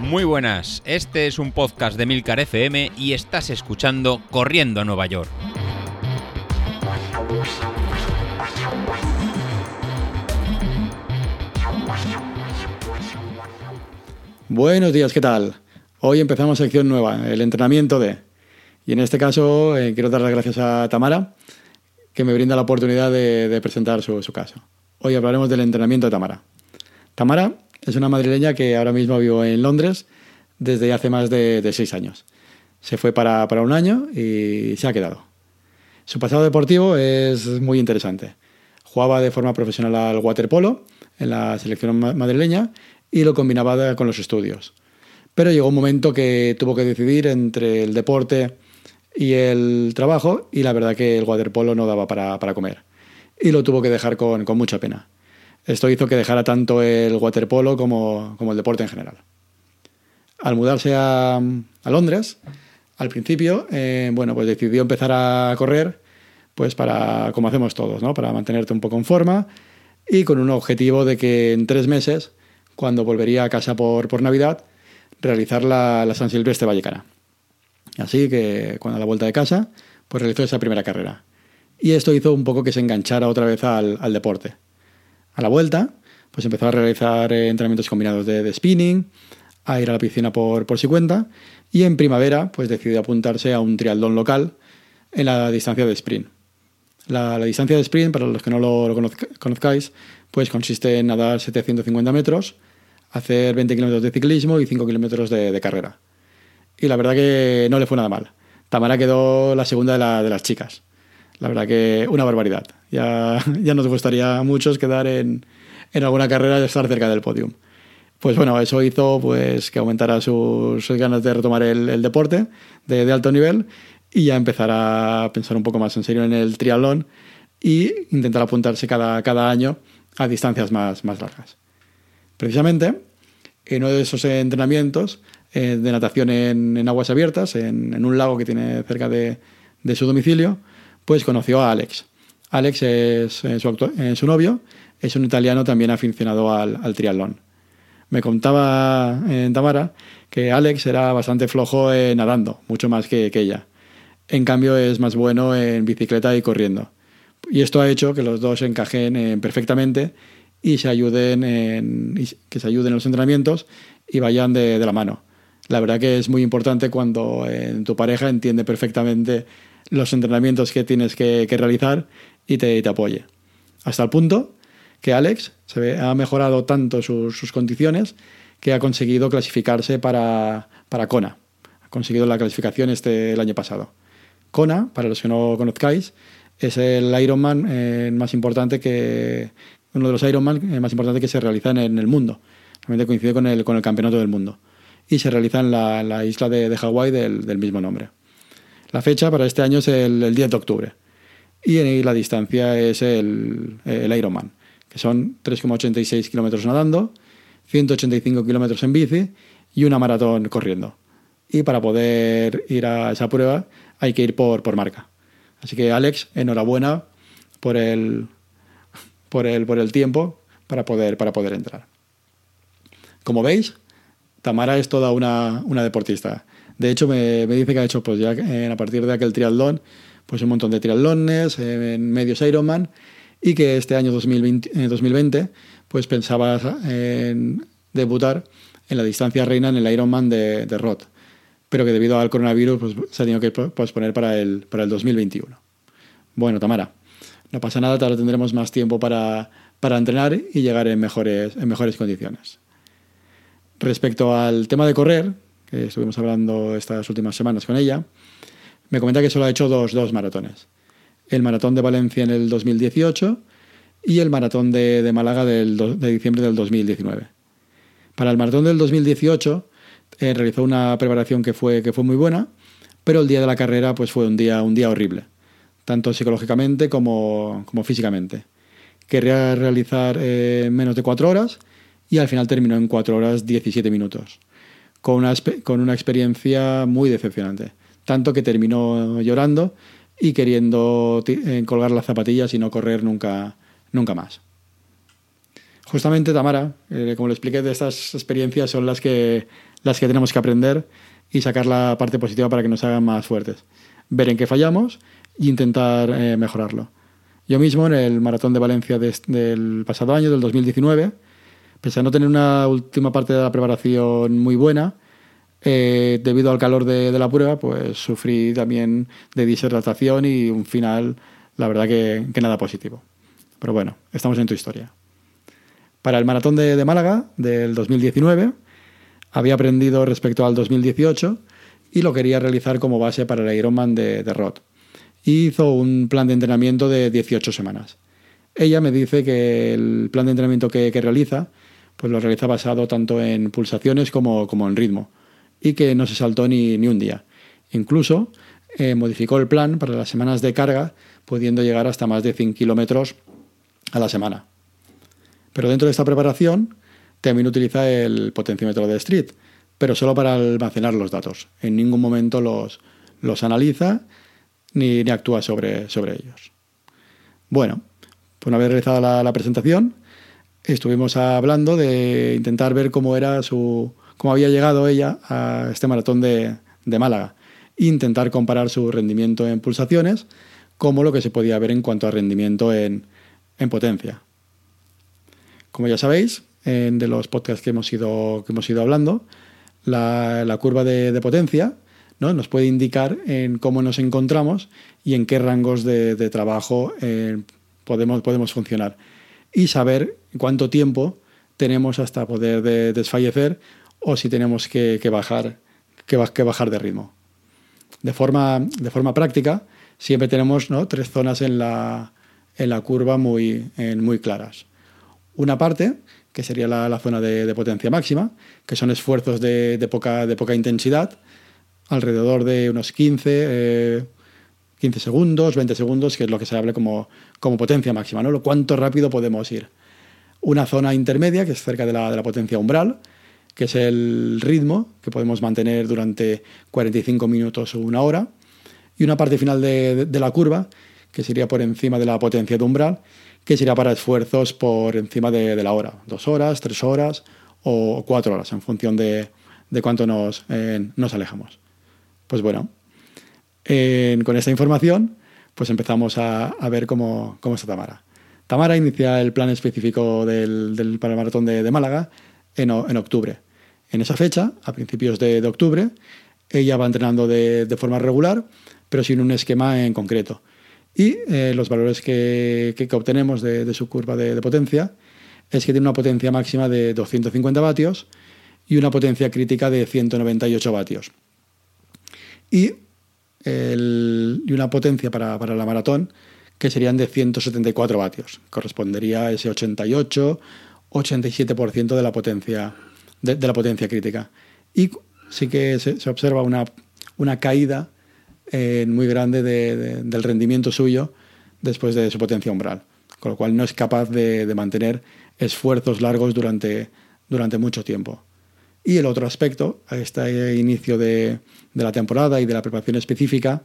Muy buenas, este es un podcast de Milcar FM y estás escuchando Corriendo a Nueva York. Buenos días, ¿qué tal? Hoy empezamos sección nueva, el entrenamiento de... Y en este caso eh, quiero dar las gracias a Tamara, que me brinda la oportunidad de, presentar su, su, caso. Hoy hablaremos del entrenamiento de Tamara. Tamara es una madrileña que ahora mismo vive en Londres desde hace más de, seis años. Se fue para, un año y se ha quedado. Su pasado deportivo es muy interesante. Jugaba de forma profesional al waterpolo en la selección madrileña y lo combinaba con los estudios. Pero llegó un momento que tuvo que decidir entre el deporte y el trabajo y la verdad que el waterpolo no daba para, comer. Y lo tuvo que dejar con, con mucha pena. Esto hizo que dejara tanto el waterpolo como, como el deporte en general. Al mudarse a, a Londres, al principio, eh, bueno, pues decidió empezar a correr, pues para, como hacemos todos, ¿no? Para mantenerte un poco en forma y con un objetivo de que en tres meses, cuando volvería a casa por, por Navidad, realizar la, la San Silvestre Vallecana. Así que cuando a la vuelta de casa, pues realizó esa primera carrera. Y esto hizo un poco que se enganchara otra vez al, al deporte. A la vuelta, pues empezó a realizar eh, entrenamientos combinados de, spinning, a ir a la piscina por, por su cuenta y en primavera pues decidió apuntarse a un triatlón local en la distancia de sprint. La, distancia de sprint, para los que no lo, conozcáis, pues consiste en nadar 750 metros, hacer 20 kilómetros de ciclismo y 5 kilómetros de, carrera. Y la verdad que no le fue nada mal. Tamara quedó la segunda de, de las chicas. La verdad que una barbaridad. Ya, ya nos gustaría a muchos quedar en, en alguna carrera y estar cerca del podium. Pues bueno, eso hizo pues, que aumentara sus, ganas de retomar el, deporte de, alto nivel y ya empezar a pensar un poco más en serio en el triatlón y intentar apuntarse cada, cada año a distancias más, más largas. Precisamente, en uno de esos entrenamientos eh, de natación en, en aguas abiertas, en, en, un lago que tiene cerca de, de su domicilio, pues conoció a Alex. Alex es, su, su, novio, es un italiano también aficionado al, triatlón. Me contaba en Tamara que Alex era bastante flojo nadando, mucho más que, ella. En cambio es más bueno en bicicleta y corriendo. Y esto ha hecho que los dos encajen perfectamente y se ayuden en, que se ayuden en los entrenamientos y vayan de, la mano. La verdad que es muy importante cuando en tu pareja entiende perfectamente los entrenamientos que tienes que, realizar y te, apoye. Hasta el punto que Alex se ha mejorado tanto sus, condiciones que ha conseguido clasificarse para, para Kona. Ha conseguido la clasificación este el año pasado. Kona, para los que no conozcáis, es el Ironman eh, más importante que uno de los Ironman eh, más importantes que se realizan en el mundo. Realmente coincide con el, con el campeonato del mundo. Y se realiza en la, isla de, de Hawái del mismo nombre. La fecha para este año es el, 10 de octubre. Y la distancia es el, el Ironman, que son 3,86 kilómetros nadando, 185 kilómetros en bici y una maratón corriendo. Y para poder ir a esa prueba hay que ir por, por marca. Así que Alex, enhorabuena por el, por el, por el tiempo para poder, para poder entrar. Como veis, Tamara es toda una, una deportista. De hecho, me, dice que ha hecho, pues ya a partir de aquel triatlón, pues un montón de triatlones, en medios Ironman, y que este año 2020, 2020 eh, pues pensaba en debutar en la distancia reina en el Ironman de, de Roth, pero que debido al coronavirus pues, se ha tenido que posponer para el, para el 2021. Bueno, Tamara, no pasa nada, ahora tendremos más tiempo para, para entrenar y llegar en mejores, en mejores condiciones. Respecto al tema de correr, estuvimos hablando estas últimas semanas con ella, me comenta que solo ha hecho dos, dos maratones. El maratón de Valencia en el 2018 y el maratón de, de Málaga del, de diciembre del 2019. Para el maratón del 2018 eh, realizó una preparación que fue, que fue muy buena, pero el día de la carrera pues fue un día, un día horrible, tanto psicológicamente como, como físicamente. Quería realizar eh, menos de cuatro horas y al final terminó en cuatro horas 17 minutos con una, con una experiencia muy decepcionante. Tanto que terminó llorando y queriendo eh, colgar las zapatillas y no correr nunca, nunca más. Justamente, Tamara, eh, como le expliqué, de estas experiencias son las que, las que tenemos que aprender y sacar la parte positiva para que nos hagan más fuertes. Ver en qué fallamos e intentar eh, mejorarlo. Yo mismo, en el maratón de Valencia del pasado año, del 2019, pese a no tener una última parte de la preparación muy buena, eh, debido al calor de, la prueba, pues sufrí también de deshidratación y un final, la verdad que, nada positivo. Pero bueno, estamos en tu historia. Para el maratón de, Málaga del 2019 había aprendido respecto al 2018 y lo quería realizar como base para el Ironman de, de Rod. hizo un plan de entrenamiento de 18 semanas. Ella me dice que el plan de entrenamiento que, realiza pues lo realiza basado tanto en pulsaciones como, como en ritmo y que no se saltó ni, ni un día. Incluso eh, modificó el plan para las semanas de carga, pudiendo llegar hasta más de 100 kilómetros a la semana. Pero dentro de esta preparación también utiliza el potenciómetro de Street, pero solo para almacenar los datos. En ningún momento los, los analiza ni, ni actúa sobre, sobre, ellos. Bueno, pues una vez realizada la, presentación, estuvimos hablando de intentar ver cómo era su cómo había llegado ella a este maratón de, de Málaga. Intentar comparar su rendimiento en pulsaciones como lo que se podía ver en cuanto a rendimiento en, en potencia. Como ya sabéis, de los podcasts que hemos ido, que hemos ido hablando, la, curva de, potencia ¿no? nos puede indicar en cómo nos encontramos y en qué rangos de, trabajo eh, podemos, podemos funcionar. Y saber cuánto tiempo tenemos hasta poder desfallecer o si tenemos que, bajar, que, bajar de ritmo. De forma, de forma práctica, siempre tenemos tres zonas en la, en la curva muy, muy claras. Una parte, que sería la, zona de, potencia máxima, que son esfuerzos de, poca, de poca intensidad, alrededor de unos 15, 15 eh, segundos, 20 segundos, que es lo que se habla como, como potencia máxima. Lo cuánto rápido podemos ir. Una zona intermedia, que es cerca de la, de la potencia umbral, que es el ritmo que podemos mantener durante 45 minutos o una hora. Y una parte final de, de la curva, que sería por encima de la potencia de umbral, que sería para esfuerzos por encima de, la hora, dos horas, tres horas o cuatro horas, en función de, cuánto nos, eh, nos, alejamos. Pues bueno, con esta información, pues empezamos a, ver cómo, cómo, está Tamara. Tamara inicia el plan específico del, para el maratón de, Málaga en, octubre. En esa fecha, a principios de, octubre, ella va entrenando de, de forma regular, pero sin un esquema en concreto y eh, los valores que, obtenemos de, su curva de, potencia es que tiene una potencia máxima de 250 vatios y una potencia crítica de 198 vatios. Y, una potencia para, la maratón que serían de 174 vatios. Correspondería a ese 88-87% de la potencia de, la potencia crítica. Y sí que se, se observa una, una caída eh, muy grande del rendimiento suyo después de su potencia umbral, con lo cual no es capaz de, mantener esfuerzos largos durante, durante mucho tiempo. Y el otro aspecto, a este inicio de, la temporada y de la preparación específica,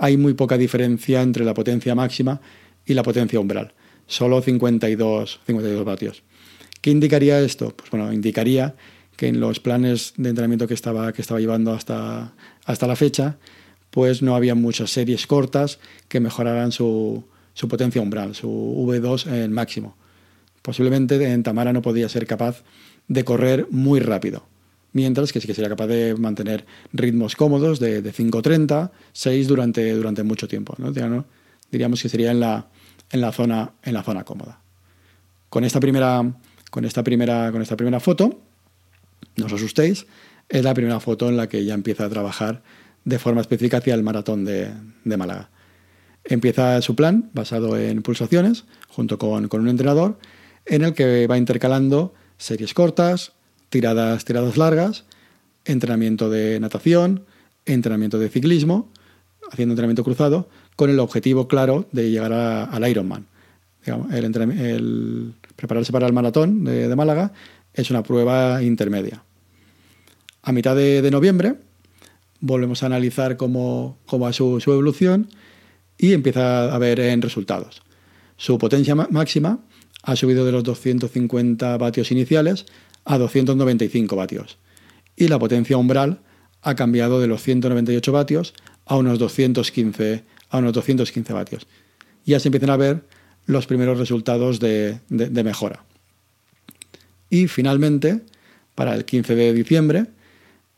hay muy poca diferencia entre la potencia máxima y la potencia umbral, solo 52, 52 vatios. ¿Qué indicaría esto? Pues bueno, indicaría que en los planes de entrenamiento que estaba, que estaba llevando hasta, hasta la fecha, pues no había muchas series cortas que mejoraran su, potencia umbral, su V2 en máximo. Posiblemente en Tamara no podía ser capaz de correr muy rápido, mientras que sí que sería capaz de mantener ritmos cómodos de, de 5.30, 6 durante, durante mucho tiempo. ¿no? Diríamos que sería en la, en, la zona, en la zona cómoda. Con esta, primera, con, esta primera, con esta primera foto, no os asustéis, es la primera foto en la que ya empieza a trabajar de forma específica hacia el maratón de, Málaga. Empieza su plan basado en pulsaciones, junto con, un entrenador, en el que va intercalando series cortas, tiradas, tiradas largas, entrenamiento de natación, entrenamiento de ciclismo, haciendo entrenamiento cruzado, con el objetivo claro de llegar al Ironman. el, prepararse para el maratón de, Málaga es una prueba intermedia. A mitad de noviembre volvemos a analizar cómo, va su, evolución y empieza a ver en resultados. Su potencia máxima ha subido de los 250 vatios iniciales a 295 vatios. Y la potencia umbral ha cambiado de los 198 vatios a unos 215, a unos 215 vatios. Ya se empiezan a ver los primeros resultados de, mejora. Y finalmente, para el 15 de diciembre,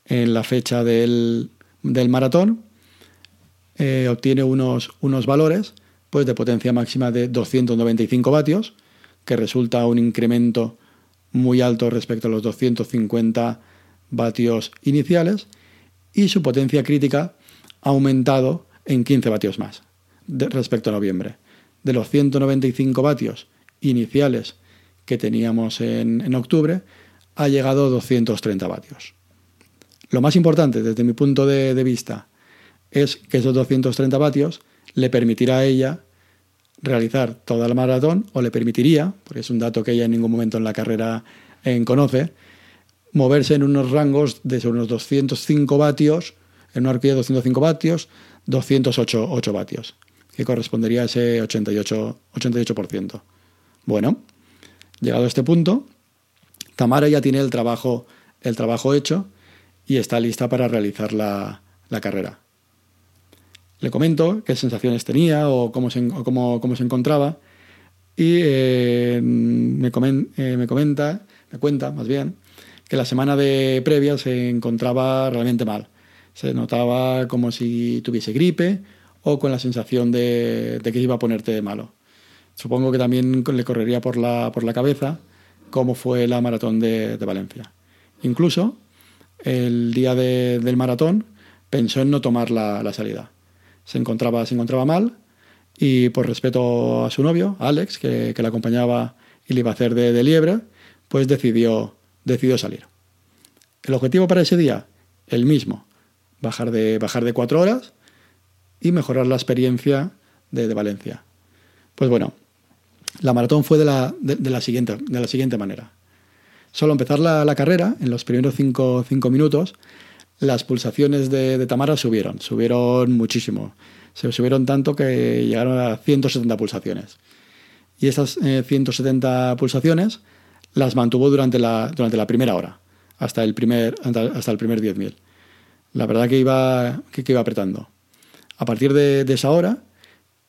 en la fecha del, maratón, eh, obtiene unos, unos valores pues, de potencia máxima de 295 vatios, que resulta un incremento muy alto respecto a los 250 vatios iniciales, y su potencia crítica ha aumentado en 15 vatios más respecto a noviembre. De los 195 vatios iniciales que teníamos en, octubre, ha llegado a 230 vatios. Lo más importante desde mi punto de, de vista es que esos 230 vatios le permitirá a ella realizar toda la maratón, o le permitiría, porque es un dato que ella en ningún momento en la carrera en conoce, moverse en unos rangos de unos 205 vatios, en una horquilla de 205 vatios, 208 8 vatios, que correspondería a ese 88%. 88%. Bueno, llegado a este punto, Tamara ya tiene el trabajo, el trabajo hecho y está lista para realizar la carrera le comento qué sensaciones tenía o cómo se, cómo, se encontraba y eh, me, eh, me, comenta, me cuenta más bien, que la semana de previa se encontraba realmente mal. Se notaba como si tuviese gripe o con la sensación de, que iba a ponerte de malo. Supongo que también le correría por la, por la cabeza cómo fue la maratón de, Valencia. Incluso el día del maratón pensó en no tomar la salida se encontraba, se encontraba mal y por respeto a su novio, Alex, que, que le acompañaba y le iba a hacer de, liebre, pues decidió, decidió salir. El objetivo para ese día, el mismo, bajar de, bajar de cuatro horas y mejorar la experiencia de, Valencia. Pues bueno, la maratón fue de la, de, la, siguiente, de la siguiente manera. Solo empezar la, la carrera, en los primeros cinco, cinco minutos, las pulsaciones de, Tamara subieron, subieron muchísimo. Se subieron tanto que llegaron a 170 pulsaciones. Y esas 170 eh, pulsaciones las mantuvo durante la, durante la primera hora, hasta el primer, hasta el primer 10.000. La verdad que iba, que, iba apretando. A partir de, esa hora,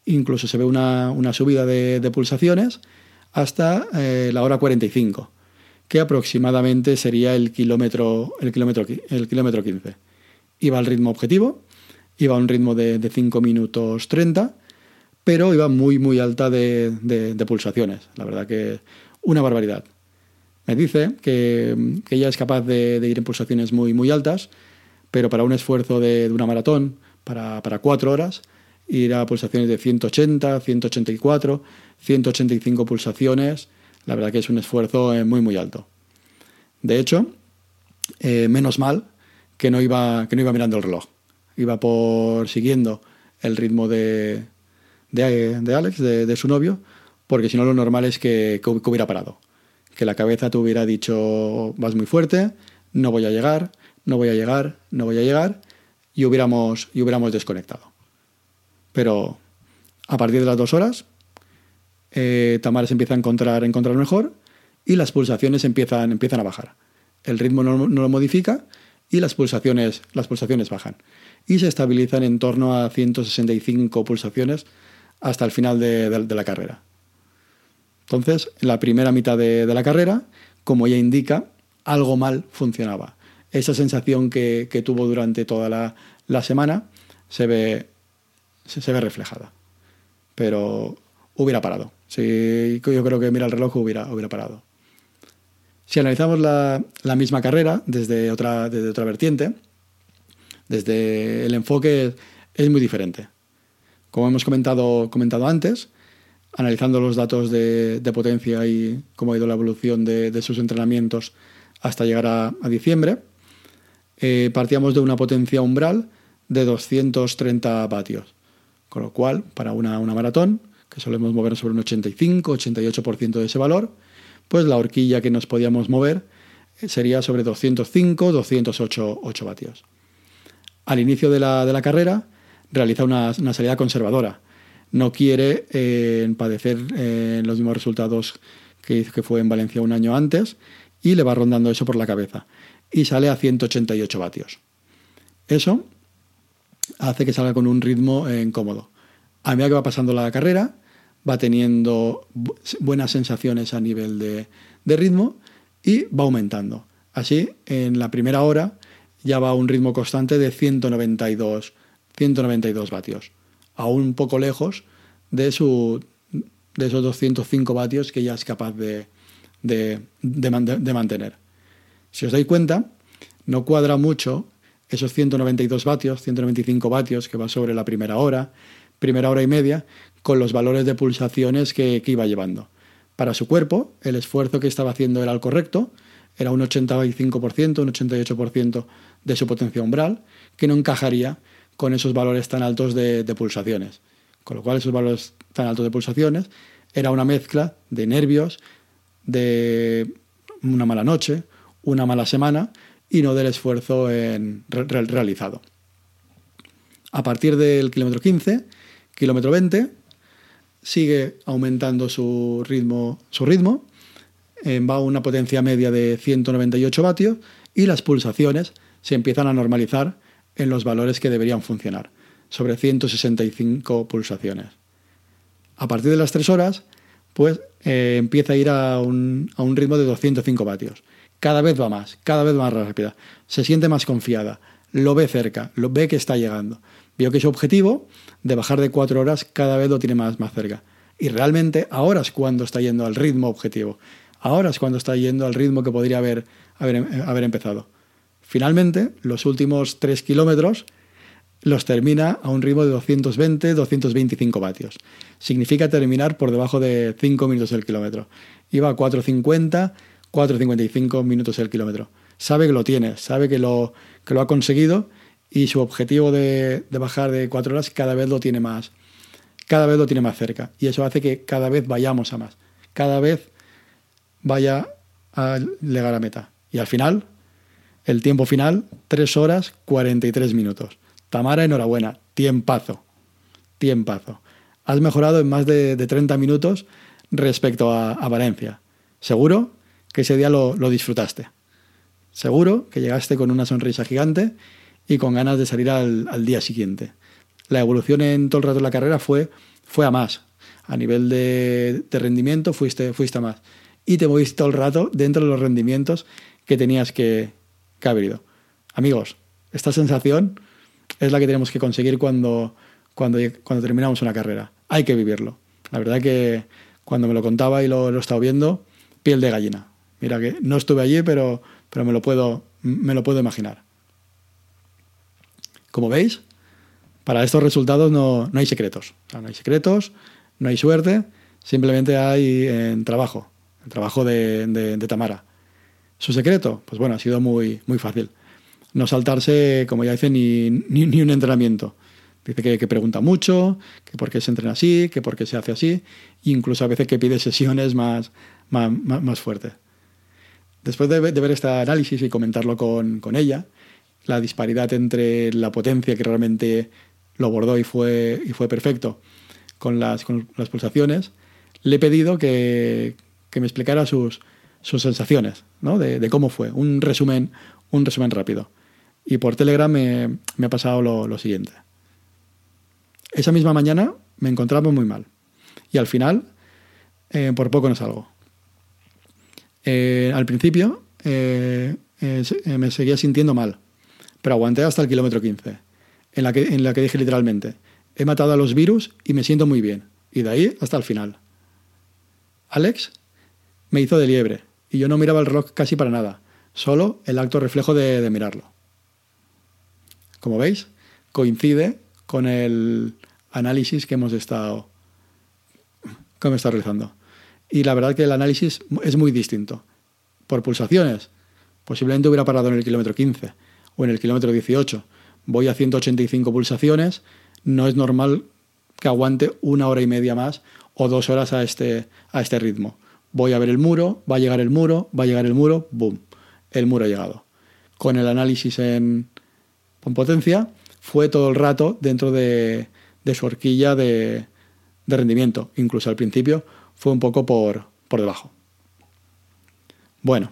incluso se ve una, subida de, pulsaciones hasta eh, la hora 45 que aproximadamente sería el kilómetro, el kilómetro, el kilómetro 15. Iba al ritmo objetivo, iba a un ritmo de, 5 minutos 30, pero iba muy, muy alta de, pulsaciones. La verdad que una barbaridad. Me dice que, ella es capaz de, ir en pulsaciones muy, muy altas, pero para un esfuerzo de, una maratón, para, para cuatro horas, ir a pulsaciones de 180, 184, 185 pulsaciones, la verdad que es un esfuerzo eh, muy, muy alto. De hecho, eh, menos mal que no, iba, que no iba mirando el reloj. Iba por siguiendo el ritmo de, de, Alex, de, su novio, porque si no lo normal es que, que, hubiera parado. Que la cabeza te hubiera dicho, vas muy fuerte, no voy a llegar, no voy a llegar, no voy a llegar, y hubiéramos, y hubiéramos desconectado. Pero a partir de las dos horas, eh, Tamara se empieza a encontrar, encontrar mejor y las pulsaciones empiezan, a bajar. El ritmo no, lo modifica y las pulsaciones, las pulsaciones bajan. Y se estabilizan en torno a 165 pulsaciones hasta el final de, la carrera. Entonces, en la primera mitad de, la carrera, como ya indica, algo mal funcionaba. Esa sensación que, tuvo durante toda la, semana se ve reflejada. Pero hubiera parado. Sí, yo creo que mira el reloj hubiera, hubiera parado. Si analizamos la, misma carrera desde otra, desde otra vertiente, desde el enfoque es muy diferente. Como hemos comentado, comentado antes, analizando los datos de, potencia y cómo ha ido la evolución de, sus entrenamientos hasta llegar a, diciembre, eh, partíamos de una potencia umbral de 230 vatios. Con lo cual, para una, una maratón, que solemos mover sobre un 85-88% de ese valor, pues la horquilla que nos podíamos mover sería sobre 205-208 vatios. Al inicio de la, carrera realiza una, salida conservadora. No quiere eh, padecer eh, los mismos resultados que que fue en Valencia un año antes, y le va rondando eso por la cabeza. Y sale a 188 vatios. Eso hace que salga con un ritmo incómodo. A medida que va pasando la carrera, va teniendo buenas sensaciones a nivel de, de ritmo y va aumentando. Así, en la primera hora ya va a un ritmo constante de 192, 192 vatios, aún poco lejos de, su, de esos 205 vatios que ya es capaz de, de, de, mantener. Si os dais cuenta, no cuadra mucho esos 192 vatios, 195 vatios que va sobre la primera hora, primera hora y media, con los valores de pulsaciones que, iba llevando. Para su cuerpo, el esfuerzo que estaba haciendo era el correcto, era un 85%, un 88% de su potencia umbral, que no encajaría con esos valores tan altos de, pulsaciones. Con lo cual esos valores tan altos de pulsaciones era una mezcla de nervios, de una mala noche, una mala semana y no del esfuerzo realizado. A partir del kilómetro 15, kilómetro 20, sigue aumentando su ritmo, su ritmo va a una potencia media de 198 vatios y las pulsaciones se empiezan a normalizar en los valores que deberían funcionar, sobre 165 pulsaciones. A partir de las 3 horas, pues eh, empieza a ir a un, a un ritmo de 205 vatios. Cada vez va más, cada vez más rápida. Se siente más confiada, lo ve cerca, lo ve que está llegando. Vio que su objetivo de bajar de 4 horas cada vez lo tiene más, más cerca. Y realmente ahora es cuando está yendo al ritmo objetivo. Ahora es cuando está yendo al ritmo que podría haber, haber, empezado. Finalmente, los últimos 3 kilómetros los termina a un ritmo de 220-225 vatios. Significa terminar por debajo de 5 minutos el kilómetro. Iba a 4.50, 4.55 minutos el kilómetro. Sabe que lo tiene, sabe que lo, que lo ha conseguido y su objetivo de, de, bajar de 4 horas cada vez lo tiene más, cada vez lo tiene más cerca. Y eso hace que cada vez vayamos a más. Cada vez vaya a llegar a meta. Y al final, el tiempo final, 3 horas 43 minutos. Tamara, enhorabuena, tiempazo, tiempazo. Has mejorado en más de, 30 minutos respecto a, Valencia. Seguro que ese día lo, disfrutaste. Seguro que llegaste con una sonrisa gigante y con ganas de salir al, día siguiente. La evolución en todo el rato de la carrera fue, fue a más. A nivel de, rendimiento fuiste, fuiste a más y te moviste todo el rato dentro de los rendimientos que tenías que, haber ido. Amigos, esta sensación es la que tenemos que conseguir cuando, cuando, cuando terminamos una carrera. Hay que vivirlo. La verdad que cuando me lo contaba y lo, lo he estado viendo, piel de gallina. Mira que no estuve allí, pero, pero me, lo puedo, me lo puedo imaginar. Como veis, para estos resultados no, no hay secretos. no hay secretos, no hay suerte, simplemente hay eh, trabajo el trabajo de, Tamara. ¿Su secreto? Pues bueno, ha sido muy, muy fácil. No saltarse, como ya dice, ni, ni, un entrenamiento. Dice que, pregunta mucho, que por qué se entrena así, que por qué se hace así, incluso a veces que pide sesiones más, más, más, fuertes. Después de, ver este análisis y comentarlo con, con, ella, la disparidad entre la potencia que realmente lo abordó y fue, y fue perfecto con las, con las pulsaciones, le he pedido que, que me explicara sus, sus sensaciones, ¿no? de, cómo fue. Un resumen, un resumen rápido. Y por Telegram me, ha pasado lo, siguiente. Esa misma mañana me encontraba muy mal. Y al final, eh, por poco no salgo. Eh, al principio eh, me seguía sintiendo mal, pero aguanté hasta el kilómetro 15, en la, que, en la que dije literalmente, he matado a los virus y me siento muy bien. Y de ahí hasta el final. Alex me hizo de liebre y yo no miraba el reloj casi para nada, solo el acto reflejo de, mirarlo. Como veis, coincide con el análisis que hemos estado, que hemos estado realizando. Y la verdad que el análisis es muy distinto. Por pulsaciones, posiblemente hubiera parado en el kilómetro 15 o en el kilómetro 18. Voy a 185 pulsaciones, no es normal que aguante una hora y media más o dos horas a este, a este ritmo voy a ver el muro, va a llegar el muro, va a llegar el muro, boom, el muro ha llegado. Con el análisis en, potencia, fue todo el rato dentro de, su horquilla de, rendimiento. Incluso al principio fue un poco por, por debajo. Bueno,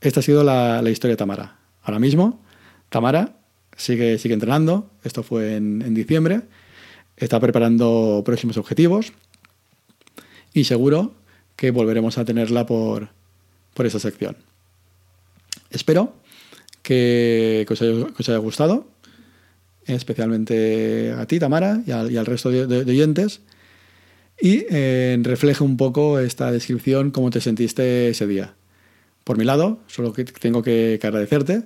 esta ha sido la, historia de Tamara. Ahora mismo, Tamara sigue, sigue entrenando, esto fue en, diciembre, está preparando próximos objetivos y seguro que volveremos a tenerla por, por esa sección. Espero que, os, haya, gustado, especialmente a ti, Tamara, y al, resto de, oyentes, y eh, refleje un poco esta descripción, cómo te sentiste ese día. Por mi lado, solo que tengo que, agradecerte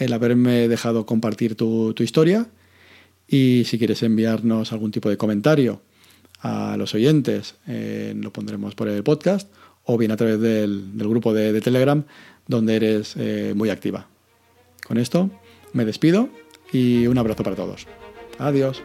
el haberme dejado compartir tu, historia y si quieres enviarnos algún tipo de comentario a los oyentes, eh, lo pondremos por el podcast o bien a través del, grupo de, Telegram donde eres eh, muy activa. Con esto me despido y un abrazo para todos. Adiós.